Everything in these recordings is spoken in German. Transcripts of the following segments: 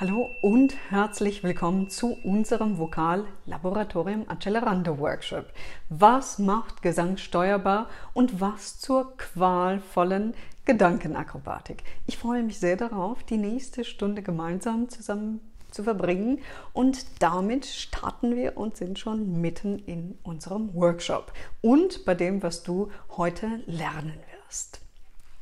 Hallo und herzlich willkommen zu unserem Vokal-Laboratorium Accelerando Workshop. Was macht Gesang steuerbar und was zur qualvollen Gedankenakrobatik? Ich freue mich sehr darauf, die nächste Stunde gemeinsam zusammen zu verbringen und damit starten wir und sind schon mitten in unserem Workshop und bei dem, was du heute lernen wirst.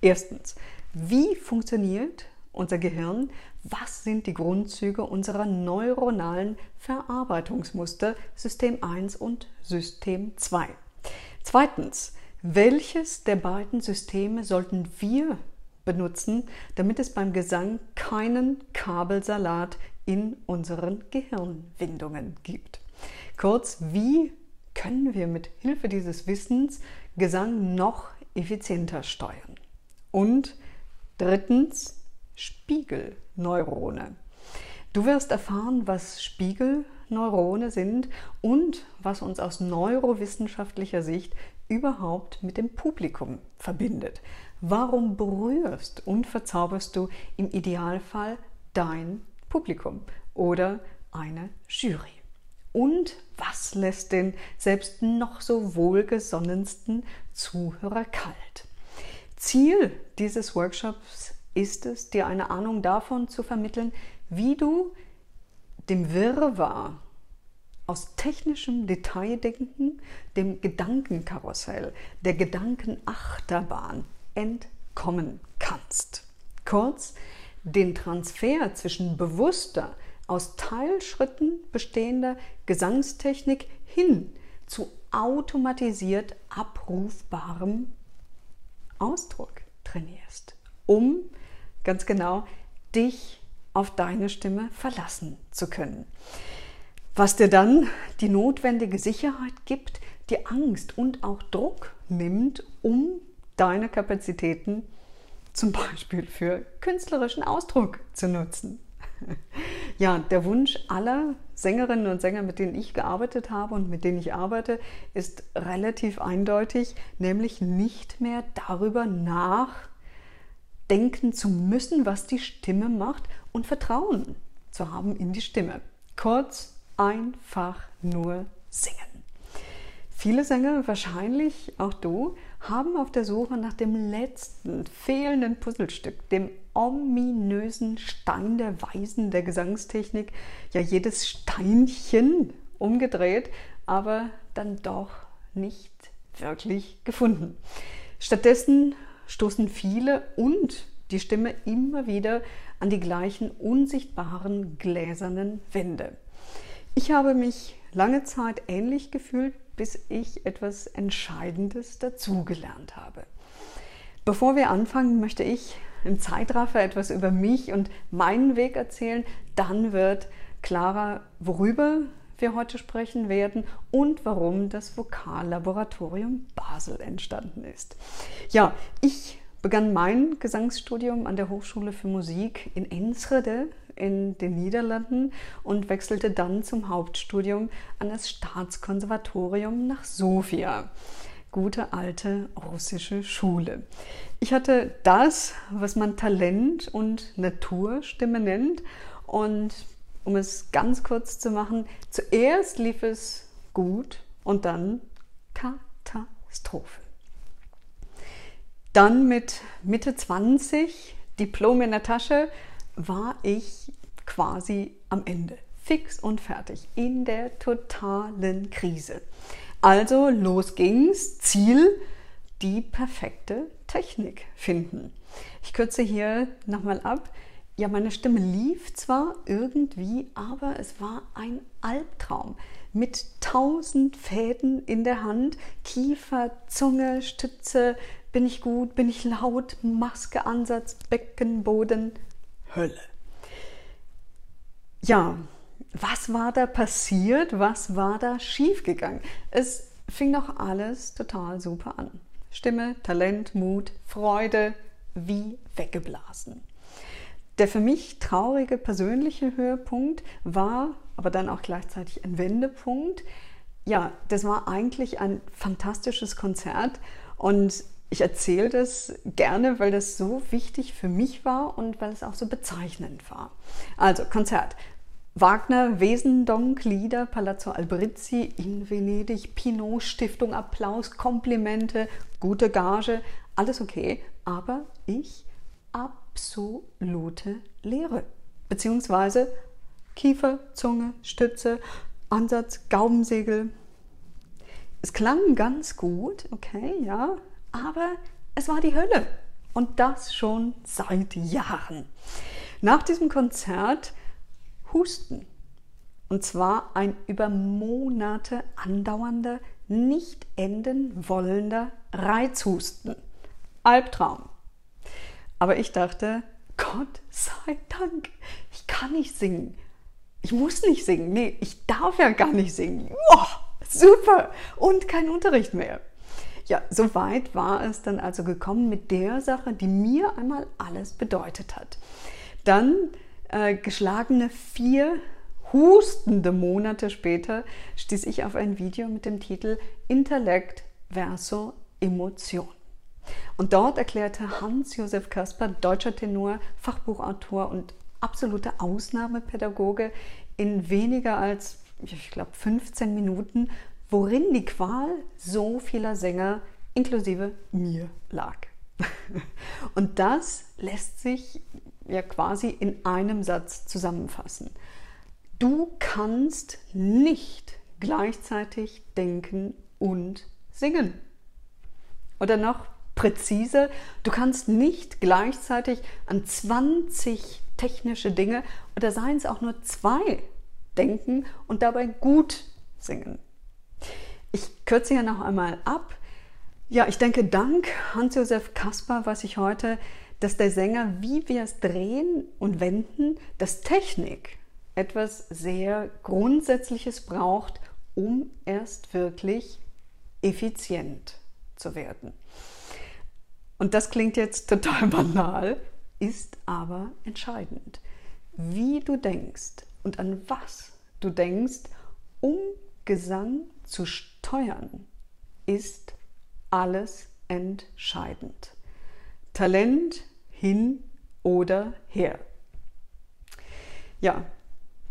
Erstens, wie funktioniert unser Gehirn, was sind die Grundzüge unserer neuronalen Verarbeitungsmuster System 1 und System 2. Zweitens, welches der beiden Systeme sollten wir benutzen, damit es beim Gesang keinen Kabelsalat in unseren Gehirnwindungen gibt? Kurz, wie können wir mit Hilfe dieses Wissens Gesang noch effizienter steuern? Und drittens, Spiegelneurone. Du wirst erfahren, was Spiegelneurone sind und was uns aus neurowissenschaftlicher Sicht überhaupt mit dem Publikum verbindet. Warum berührst und verzauberst du im Idealfall dein Publikum oder eine Jury? Und was lässt den selbst noch so wohlgesonnensten Zuhörer kalt? Ziel dieses Workshops ist es, dir eine Ahnung davon zu vermitteln, wie du dem Wirrwarr aus technischem Detaildenken, dem Gedankenkarussell, der Gedankenachterbahn entkommen kannst. Kurz, den Transfer zwischen bewusster, aus Teilschritten bestehender Gesangstechnik hin zu automatisiert abrufbarem Ausdruck trainierst, um ganz genau, dich auf deine Stimme verlassen zu können. Was dir dann die notwendige Sicherheit gibt, die Angst und auch Druck nimmt, um deine Kapazitäten zum Beispiel für künstlerischen Ausdruck zu nutzen. Ja, der Wunsch aller Sängerinnen und Sänger, mit denen ich gearbeitet habe und mit denen ich arbeite, ist relativ eindeutig, nämlich nicht mehr darüber nach denken zu müssen, was die Stimme macht und Vertrauen zu haben in die Stimme. Kurz, einfach nur singen. Viele Sänger, wahrscheinlich auch du, haben auf der Suche nach dem letzten fehlenden Puzzlestück, dem ominösen Stein der Weisen der Gesangstechnik, ja jedes Steinchen umgedreht, aber dann doch nicht wirklich gefunden. Stattdessen stoßen viele und die Stimme immer wieder an die gleichen unsichtbaren gläsernen Wände. Ich habe mich lange Zeit ähnlich gefühlt, bis ich etwas Entscheidendes dazugelernt habe. Bevor wir anfangen, möchte ich im Zeitraffer etwas über mich und meinen Weg erzählen. Dann wird klarer, worüber wir heute sprechen werden und warum das Vokallaboratorium Basel entstanden ist. Ja, ich begann mein Gesangsstudium an der Hochschule für Musik in Enschede in den Niederlanden und wechselte dann zum Hauptstudium an das Staatskonservatorium nach Sofia. Gute alte russische Schule. Ich hatte das, was man Talent und Naturstimme nennt und um es ganz kurz zu machen, zuerst lief es gut und dann Katastrophe. Dann mit Mitte 20, Diplom in der Tasche, war ich quasi am Ende. Fix und fertig. In der totalen Krise. Also los ging's. Ziel, die perfekte Technik finden. Ich kürze hier nochmal ab. Ja, meine Stimme lief zwar irgendwie, aber es war ein Albtraum mit tausend Fäden in der Hand, Kiefer, Zunge, Stütze, bin ich gut, bin ich laut, Maske, Ansatz, Beckenboden, Hölle. Ja, was war da passiert? Was war da schiefgegangen? Es fing doch alles total super an. Stimme, Talent, Mut, Freude, wie weggeblasen. Der für mich traurige persönliche Höhepunkt war aber dann auch gleichzeitig ein Wendepunkt. Ja, das war eigentlich ein fantastisches Konzert und ich erzähle das gerne, weil das so wichtig für mich war und weil es auch so bezeichnend war. Also Konzert. Wagner, Wesendonck, Lieder, Palazzo Albrizzi in Venedig, Pinot, Stiftung, Applaus, Komplimente, gute Gage, alles okay, aber ich absolute Leere. Beziehungsweise Kiefer, Zunge, Stütze, Ansatz, Gaubensegel. Es klang ganz gut, okay, ja, aber es war die Hölle. Und das schon seit Jahren. Nach diesem Konzert Husten. Und zwar ein über Monate andauernder, nicht enden wollender Reizhusten. Albtraum. Aber ich dachte, Gott sei Dank, ich kann nicht singen. Ich muss nicht singen. Nee, ich darf ja gar nicht singen. Wow, super. Und kein Unterricht mehr. Ja, so weit war es dann also gekommen mit der Sache, die mir einmal alles bedeutet hat. Dann äh, geschlagene vier hustende Monate später stieß ich auf ein Video mit dem Titel Intellekt versus Emotion. Und dort erklärte Hans-Josef Kasper, deutscher Tenor, Fachbuchautor und absoluter Ausnahmepädagoge, in weniger als, ich glaube, 15 Minuten, worin die Qual so vieler Sänger inklusive mir lag. Und das lässt sich ja quasi in einem Satz zusammenfassen. Du kannst nicht gleichzeitig denken und singen. Oder noch präziser, du kannst nicht gleichzeitig an 20 technische Dinge oder seien es auch nur zwei denken und dabei gut singen. Ich kürze hier noch einmal ab. Ja, ich denke, dank Hans-Josef Kasper weiß ich heute, dass der Sänger, wie wir es drehen und wenden, dass Technik etwas sehr Grundsätzliches braucht, um erst wirklich effizient zu werden. Und das klingt jetzt total banal, ist aber entscheidend. Wie du denkst und an was du denkst, um Gesang zu steuern, ist alles entscheidend. Talent hin oder her. Ja,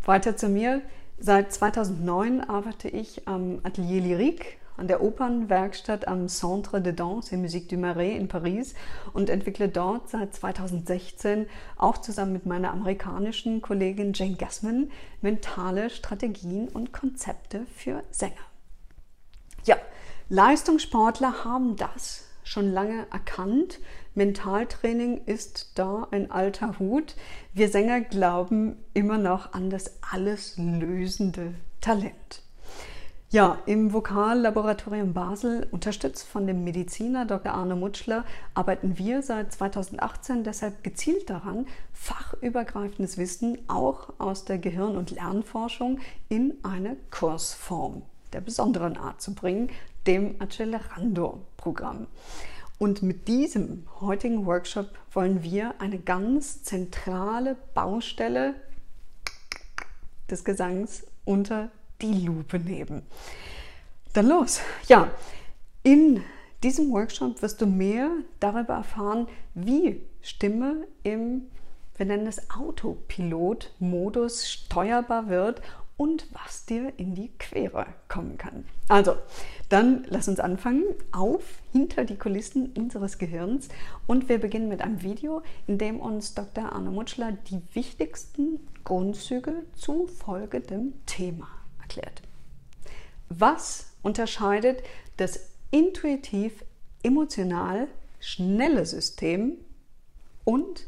weiter zu mir. Seit 2009 arbeite ich am Atelier Lyrique an der Opernwerkstatt am Centre de Danse et Musique du Marais in Paris und entwickle dort seit 2016 auch zusammen mit meiner amerikanischen Kollegin Jane Gassman mentale Strategien und Konzepte für Sänger. Ja, Leistungssportler haben das schon lange erkannt. Mentaltraining ist da ein alter Hut. Wir Sänger glauben immer noch an das alles lösende Talent. Ja, im Vokallaboratorium Basel, unterstützt von dem Mediziner Dr. Arne Mutschler, arbeiten wir seit 2018 deshalb gezielt daran, fachübergreifendes Wissen auch aus der Gehirn- und Lernforschung in eine Kursform der besonderen Art zu bringen, dem Accelerando-Programm. Und mit diesem heutigen Workshop wollen wir eine ganz zentrale Baustelle des Gesangs unter die Lupe nehmen. Dann los. Ja, in diesem Workshop wirst du mehr darüber erfahren, wie Stimme im, wir nennen es Autopilot-Modus steuerbar wird und was dir in die Quere kommen kann. Also, dann lass uns anfangen auf hinter die Kulissen unseres Gehirns und wir beginnen mit einem Video, in dem uns Dr. Arne Mutschler die wichtigsten Grundzüge zu folgendem Thema erklärt. Was unterscheidet das intuitiv emotional schnelle System und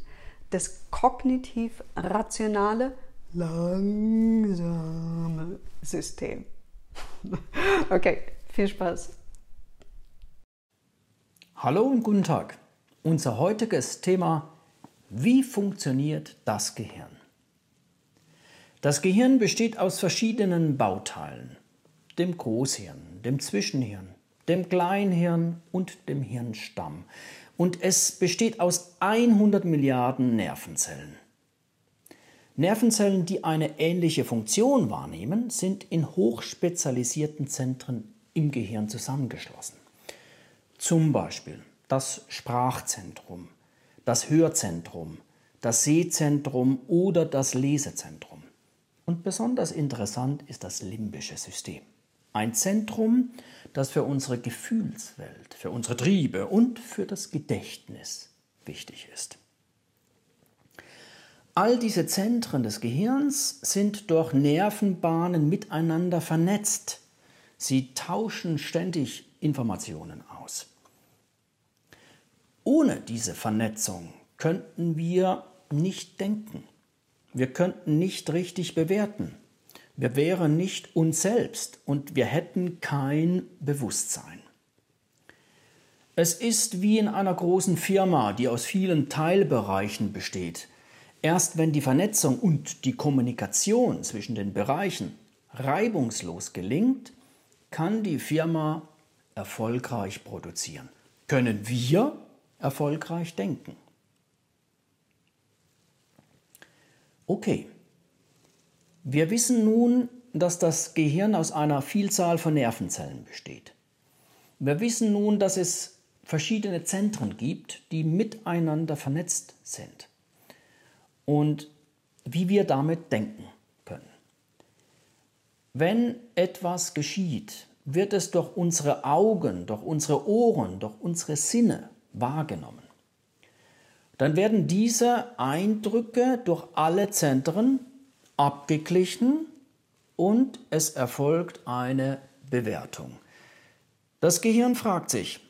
das kognitiv rationale langsame System. Okay, viel Spaß. Hallo und guten Tag. Unser heutiges Thema, wie funktioniert das Gehirn? Das Gehirn besteht aus verschiedenen Bauteilen, dem Großhirn, dem Zwischenhirn, dem Kleinhirn und dem Hirnstamm. Und es besteht aus 100 Milliarden Nervenzellen. Nervenzellen, die eine ähnliche Funktion wahrnehmen, sind in hochspezialisierten Zentren im Gehirn zusammengeschlossen. Zum Beispiel das Sprachzentrum, das Hörzentrum, das Sehzentrum oder das Lesezentrum. Und besonders interessant ist das limbische System. Ein Zentrum, das für unsere Gefühlswelt, für unsere Triebe und für das Gedächtnis wichtig ist. All diese Zentren des Gehirns sind durch Nervenbahnen miteinander vernetzt. Sie tauschen ständig Informationen aus. Ohne diese Vernetzung könnten wir nicht denken. Wir könnten nicht richtig bewerten. Wir wären nicht uns selbst und wir hätten kein Bewusstsein. Es ist wie in einer großen Firma, die aus vielen Teilbereichen besteht. Erst wenn die Vernetzung und die Kommunikation zwischen den Bereichen reibungslos gelingt, kann die Firma erfolgreich produzieren. Können wir erfolgreich denken? Okay, wir wissen nun, dass das Gehirn aus einer Vielzahl von Nervenzellen besteht. Wir wissen nun, dass es verschiedene Zentren gibt, die miteinander vernetzt sind und wie wir damit denken können. Wenn etwas geschieht, wird es durch unsere Augen, durch unsere Ohren, durch unsere Sinne wahrgenommen. Dann werden diese Eindrücke durch alle Zentren abgeglichen und es erfolgt eine Bewertung. Das Gehirn fragt sich,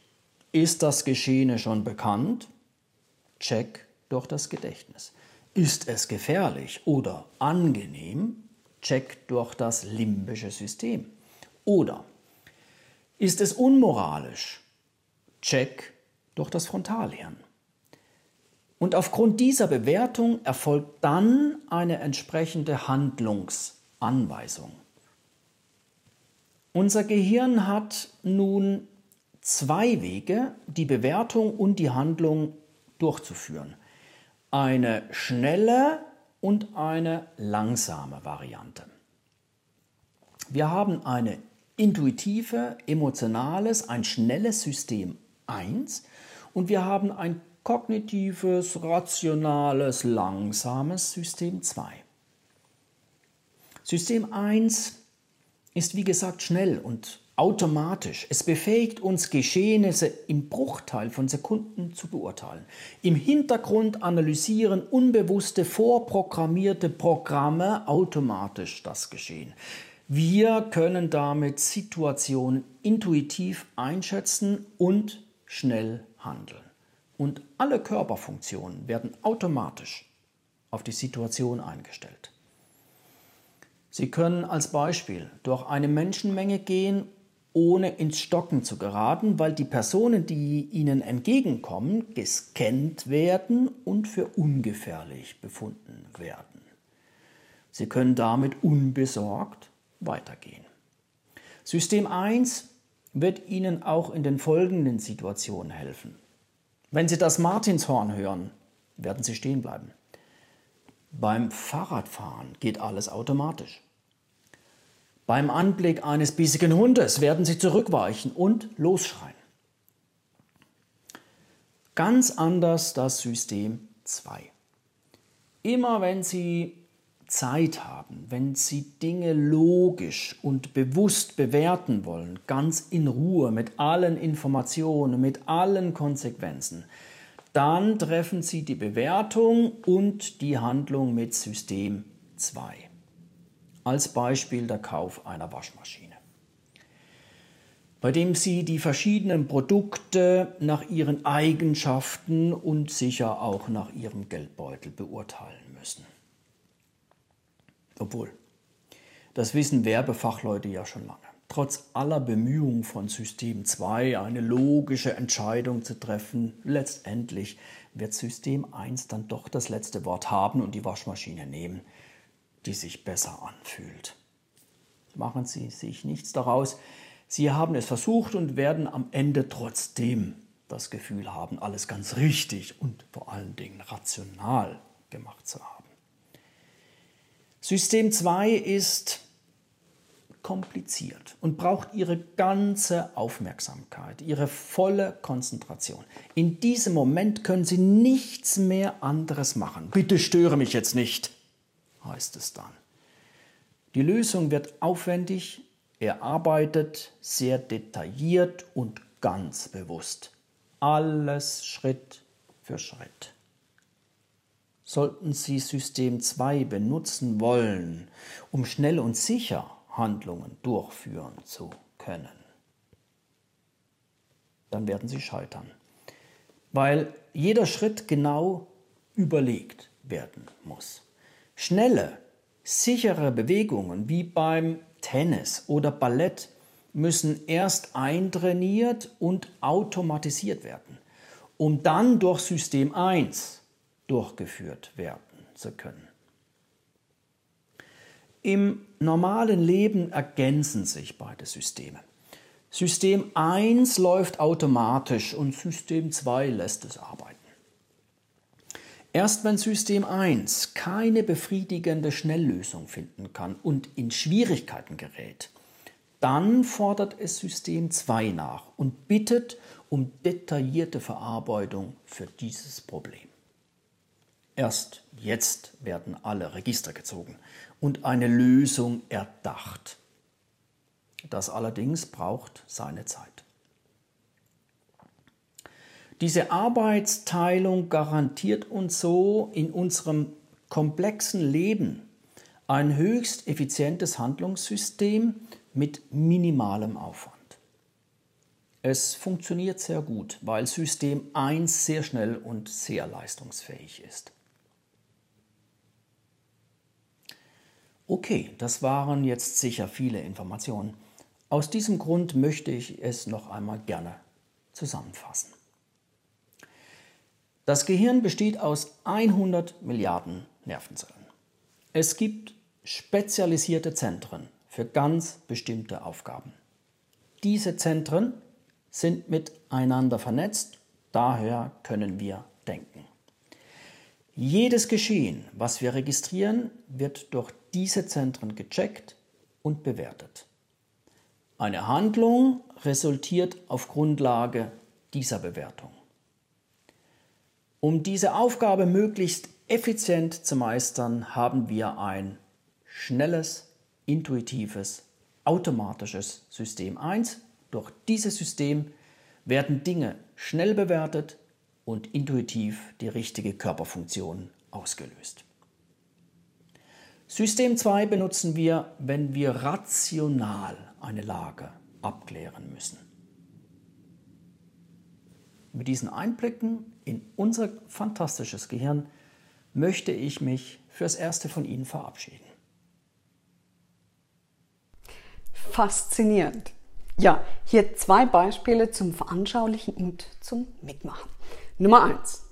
ist das Geschehene schon bekannt? Check durch das Gedächtnis. Ist es gefährlich oder angenehm? Check durch das limbische System. Oder ist es unmoralisch? Check durch das Frontalhirn. Und aufgrund dieser Bewertung erfolgt dann eine entsprechende Handlungsanweisung. Unser Gehirn hat nun zwei Wege, die Bewertung und die Handlung durchzuführen. Eine schnelle und eine langsame Variante. Wir haben eine intuitive, emotionales, ein schnelles System 1 und wir haben ein kognitives, rationales, langsames System 2. System 1 ist wie gesagt schnell und automatisch. Es befähigt uns, Geschehnisse im Bruchteil von Sekunden zu beurteilen. Im Hintergrund analysieren unbewusste, vorprogrammierte Programme automatisch das Geschehen. Wir können damit Situationen intuitiv einschätzen und schnell handeln und alle Körperfunktionen werden automatisch auf die Situation eingestellt. Sie können als Beispiel durch eine Menschenmenge gehen, ohne ins Stocken zu geraten, weil die Personen, die ihnen entgegenkommen, gescannt werden und für ungefährlich befunden werden. Sie können damit unbesorgt weitergehen. System 1 wird Ihnen auch in den folgenden Situationen helfen. Wenn Sie das Martinshorn hören, werden Sie stehen bleiben. Beim Fahrradfahren geht alles automatisch. Beim Anblick eines bissigen Hundes werden Sie zurückweichen und losschreien. Ganz anders das System 2. Immer wenn Sie Zeit haben, wenn Sie Dinge logisch und bewusst bewerten wollen, ganz in Ruhe, mit allen Informationen, mit allen Konsequenzen, dann treffen Sie die Bewertung und die Handlung mit System 2. Als Beispiel der Kauf einer Waschmaschine, bei dem Sie die verschiedenen Produkte nach ihren Eigenschaften und sicher auch nach Ihrem Geldbeutel beurteilen. Obwohl, das wissen Werbefachleute ja schon lange. Trotz aller Bemühungen von System 2 eine logische Entscheidung zu treffen, letztendlich wird System 1 dann doch das letzte Wort haben und die Waschmaschine nehmen, die sich besser anfühlt. Machen Sie sich nichts daraus. Sie haben es versucht und werden am Ende trotzdem das Gefühl haben, alles ganz richtig und vor allen Dingen rational gemacht zu haben. System 2 ist kompliziert und braucht Ihre ganze Aufmerksamkeit, Ihre volle Konzentration. In diesem Moment können Sie nichts mehr anderes machen. Bitte störe mich jetzt nicht, heißt es dann. Die Lösung wird aufwendig, erarbeitet, sehr detailliert und ganz bewusst. Alles Schritt für Schritt. Sollten Sie System 2 benutzen wollen, um schnell und sicher Handlungen durchführen zu können, dann werden Sie scheitern, weil jeder Schritt genau überlegt werden muss. Schnelle, sichere Bewegungen wie beim Tennis oder Ballett müssen erst eintrainiert und automatisiert werden, um dann durch System 1 durchgeführt werden zu können. Im normalen Leben ergänzen sich beide Systeme. System 1 läuft automatisch und System 2 lässt es arbeiten. Erst wenn System 1 keine befriedigende Schnelllösung finden kann und in Schwierigkeiten gerät, dann fordert es System 2 nach und bittet um detaillierte Verarbeitung für dieses Problem. Erst jetzt werden alle Register gezogen und eine Lösung erdacht. Das allerdings braucht seine Zeit. Diese Arbeitsteilung garantiert uns so in unserem komplexen Leben ein höchst effizientes Handlungssystem mit minimalem Aufwand. Es funktioniert sehr gut, weil System 1 sehr schnell und sehr leistungsfähig ist. Okay, das waren jetzt sicher viele Informationen. Aus diesem Grund möchte ich es noch einmal gerne zusammenfassen. Das Gehirn besteht aus 100 Milliarden Nervenzellen. Es gibt spezialisierte Zentren für ganz bestimmte Aufgaben. Diese Zentren sind miteinander vernetzt, daher können wir denken. Jedes Geschehen, was wir registrieren, wird durch diese Zentren gecheckt und bewertet. Eine Handlung resultiert auf Grundlage dieser Bewertung. Um diese Aufgabe möglichst effizient zu meistern, haben wir ein schnelles, intuitives, automatisches System 1. Durch dieses System werden Dinge schnell bewertet und intuitiv die richtige Körperfunktion ausgelöst. System 2 benutzen wir, wenn wir rational eine Lage abklären müssen. Mit diesen Einblicken in unser fantastisches Gehirn möchte ich mich fürs Erste von Ihnen verabschieden. Faszinierend. Ja, hier zwei Beispiele zum Veranschaulichen und zum Mitmachen. Nummer eins.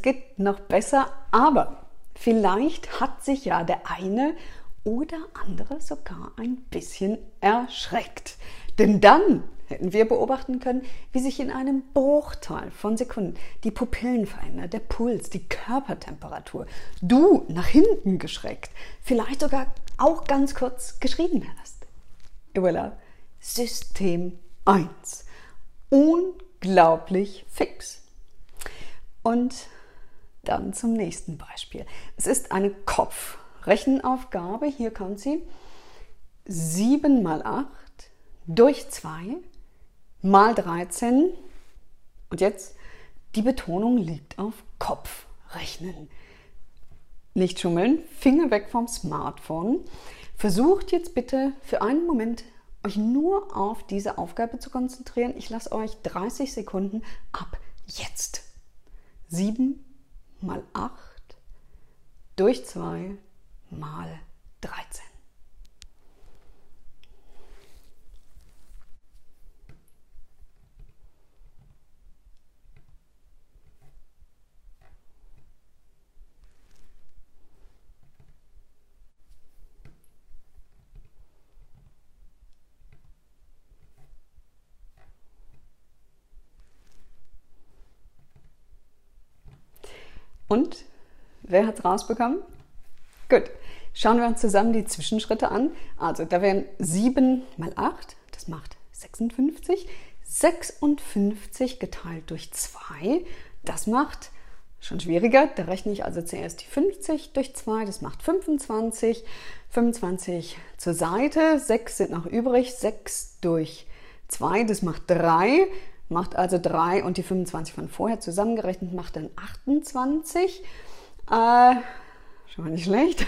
Das geht noch besser, aber vielleicht hat sich ja der eine oder andere sogar ein bisschen erschreckt. Denn dann hätten wir beobachten können, wie sich in einem Bruchteil von Sekunden die Pupillen verändern, der Puls, die Körpertemperatur, du nach hinten geschreckt, vielleicht sogar auch ganz kurz geschrieben hast. Voilà, System 1. Unglaublich fix. Und dann zum nächsten Beispiel. Es ist eine Kopfrechenaufgabe. Hier kommt sie. 7 mal 8 durch 2 mal 13. Und jetzt, die Betonung liegt auf Kopfrechnen. Nicht schummeln, Finger weg vom Smartphone. Versucht jetzt bitte für einen Moment euch nur auf diese Aufgabe zu konzentrieren. Ich lasse euch 30 Sekunden ab jetzt. 7 mal 8 durch 2 mal 13. Und wer hat es rausbekommen? Gut, schauen wir uns zusammen die Zwischenschritte an. Also da wären 7 mal 8, das macht 56. 56 geteilt durch 2, das macht schon schwieriger. Da rechne ich also zuerst die 50 durch 2, das macht 25. 25 zur Seite, 6 sind noch übrig, 6 durch 2, das macht 3 macht also 3 und die 25 von vorher zusammengerechnet macht dann 28. Äh, schon mal nicht schlecht.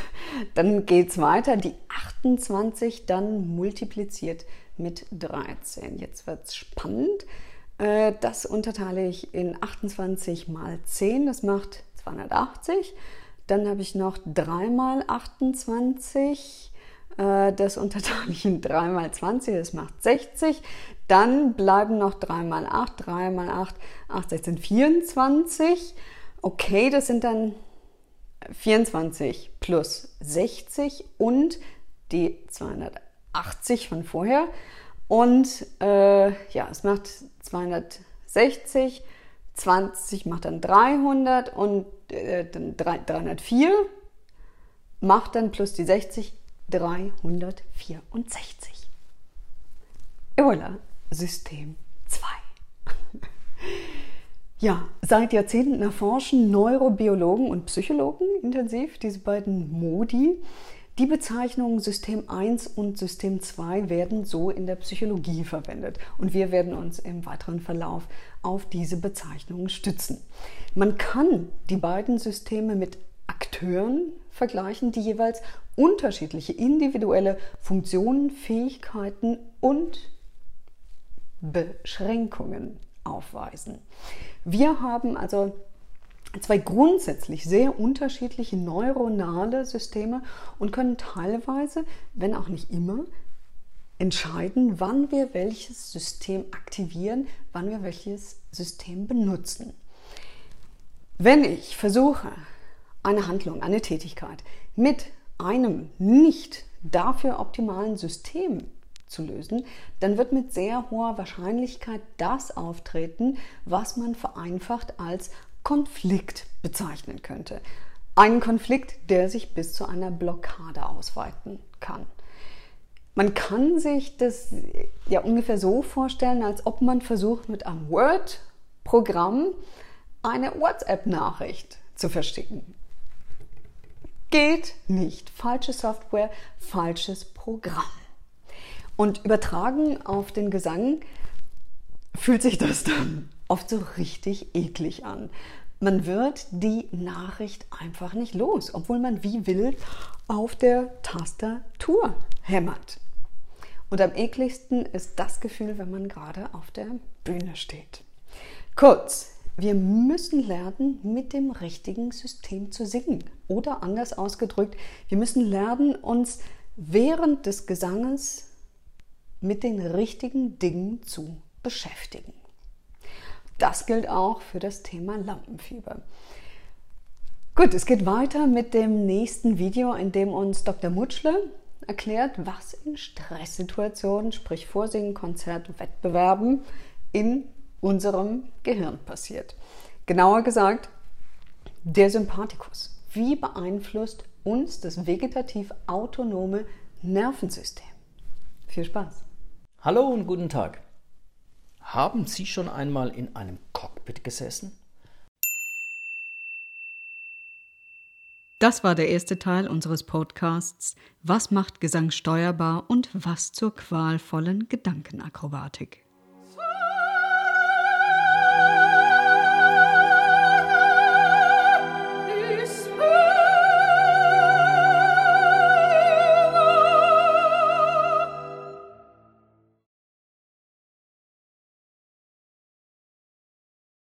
Dann geht es weiter. Die 28 dann multipliziert mit 13. Jetzt wird es spannend. Äh, das unterteile ich in 28 mal 10. Das macht 280. Dann habe ich noch 3 mal 28. Äh, das unterteile ich in 3 mal 20, das macht 60. Dann bleiben noch 3 mal 8, 3 mal 8, 8, 16, 24. Okay, das sind dann 24 plus 60 und die 280 von vorher. Und äh, ja, es macht 260, 20 macht dann 300 und äh, dann 304 macht dann plus die 60 364. Et voilà, System 2. ja, seit Jahrzehnten erforschen Neurobiologen und Psychologen intensiv diese beiden Modi. Die Bezeichnungen System 1 und System 2 werden so in der Psychologie verwendet und wir werden uns im weiteren Verlauf auf diese Bezeichnungen stützen. Man kann die beiden Systeme mit Akteuren vergleichen, die jeweils unterschiedliche individuelle Funktionen, Fähigkeiten und Beschränkungen aufweisen. Wir haben also zwei grundsätzlich sehr unterschiedliche neuronale Systeme und können teilweise, wenn auch nicht immer, entscheiden, wann wir welches System aktivieren, wann wir welches System benutzen. Wenn ich versuche, eine Handlung, eine Tätigkeit mit einem nicht dafür optimalen System zu lösen, dann wird mit sehr hoher Wahrscheinlichkeit das auftreten, was man vereinfacht als Konflikt bezeichnen könnte. Ein Konflikt, der sich bis zu einer Blockade ausweiten kann. Man kann sich das ja ungefähr so vorstellen, als ob man versucht, mit einem Word-Programm eine WhatsApp-Nachricht zu versticken. Geht nicht. Falsche Software, falsches Programm. Und übertragen auf den Gesang fühlt sich das dann oft so richtig eklig an. Man wird die Nachricht einfach nicht los, obwohl man wie wild auf der Tastatur hämmert. Und am ekligsten ist das Gefühl, wenn man gerade auf der Bühne steht. Kurz, wir müssen lernen, mit dem richtigen System zu singen. Oder anders ausgedrückt, wir müssen lernen, uns während des Gesanges mit den richtigen Dingen zu beschäftigen. Das gilt auch für das Thema Lampenfieber. Gut, es geht weiter mit dem nächsten Video, in dem uns Dr. Mutschle erklärt, was in Stresssituationen, sprich Vorsingen, Konzert, Wettbewerben, in unserem Gehirn passiert. Genauer gesagt, der Sympathikus. Wie beeinflusst uns das vegetativ autonome Nervensystem? Viel Spaß! Hallo und guten Tag. Haben Sie schon einmal in einem Cockpit gesessen? Das war der erste Teil unseres Podcasts Was macht Gesang steuerbar und was zur qualvollen Gedankenakrobatik?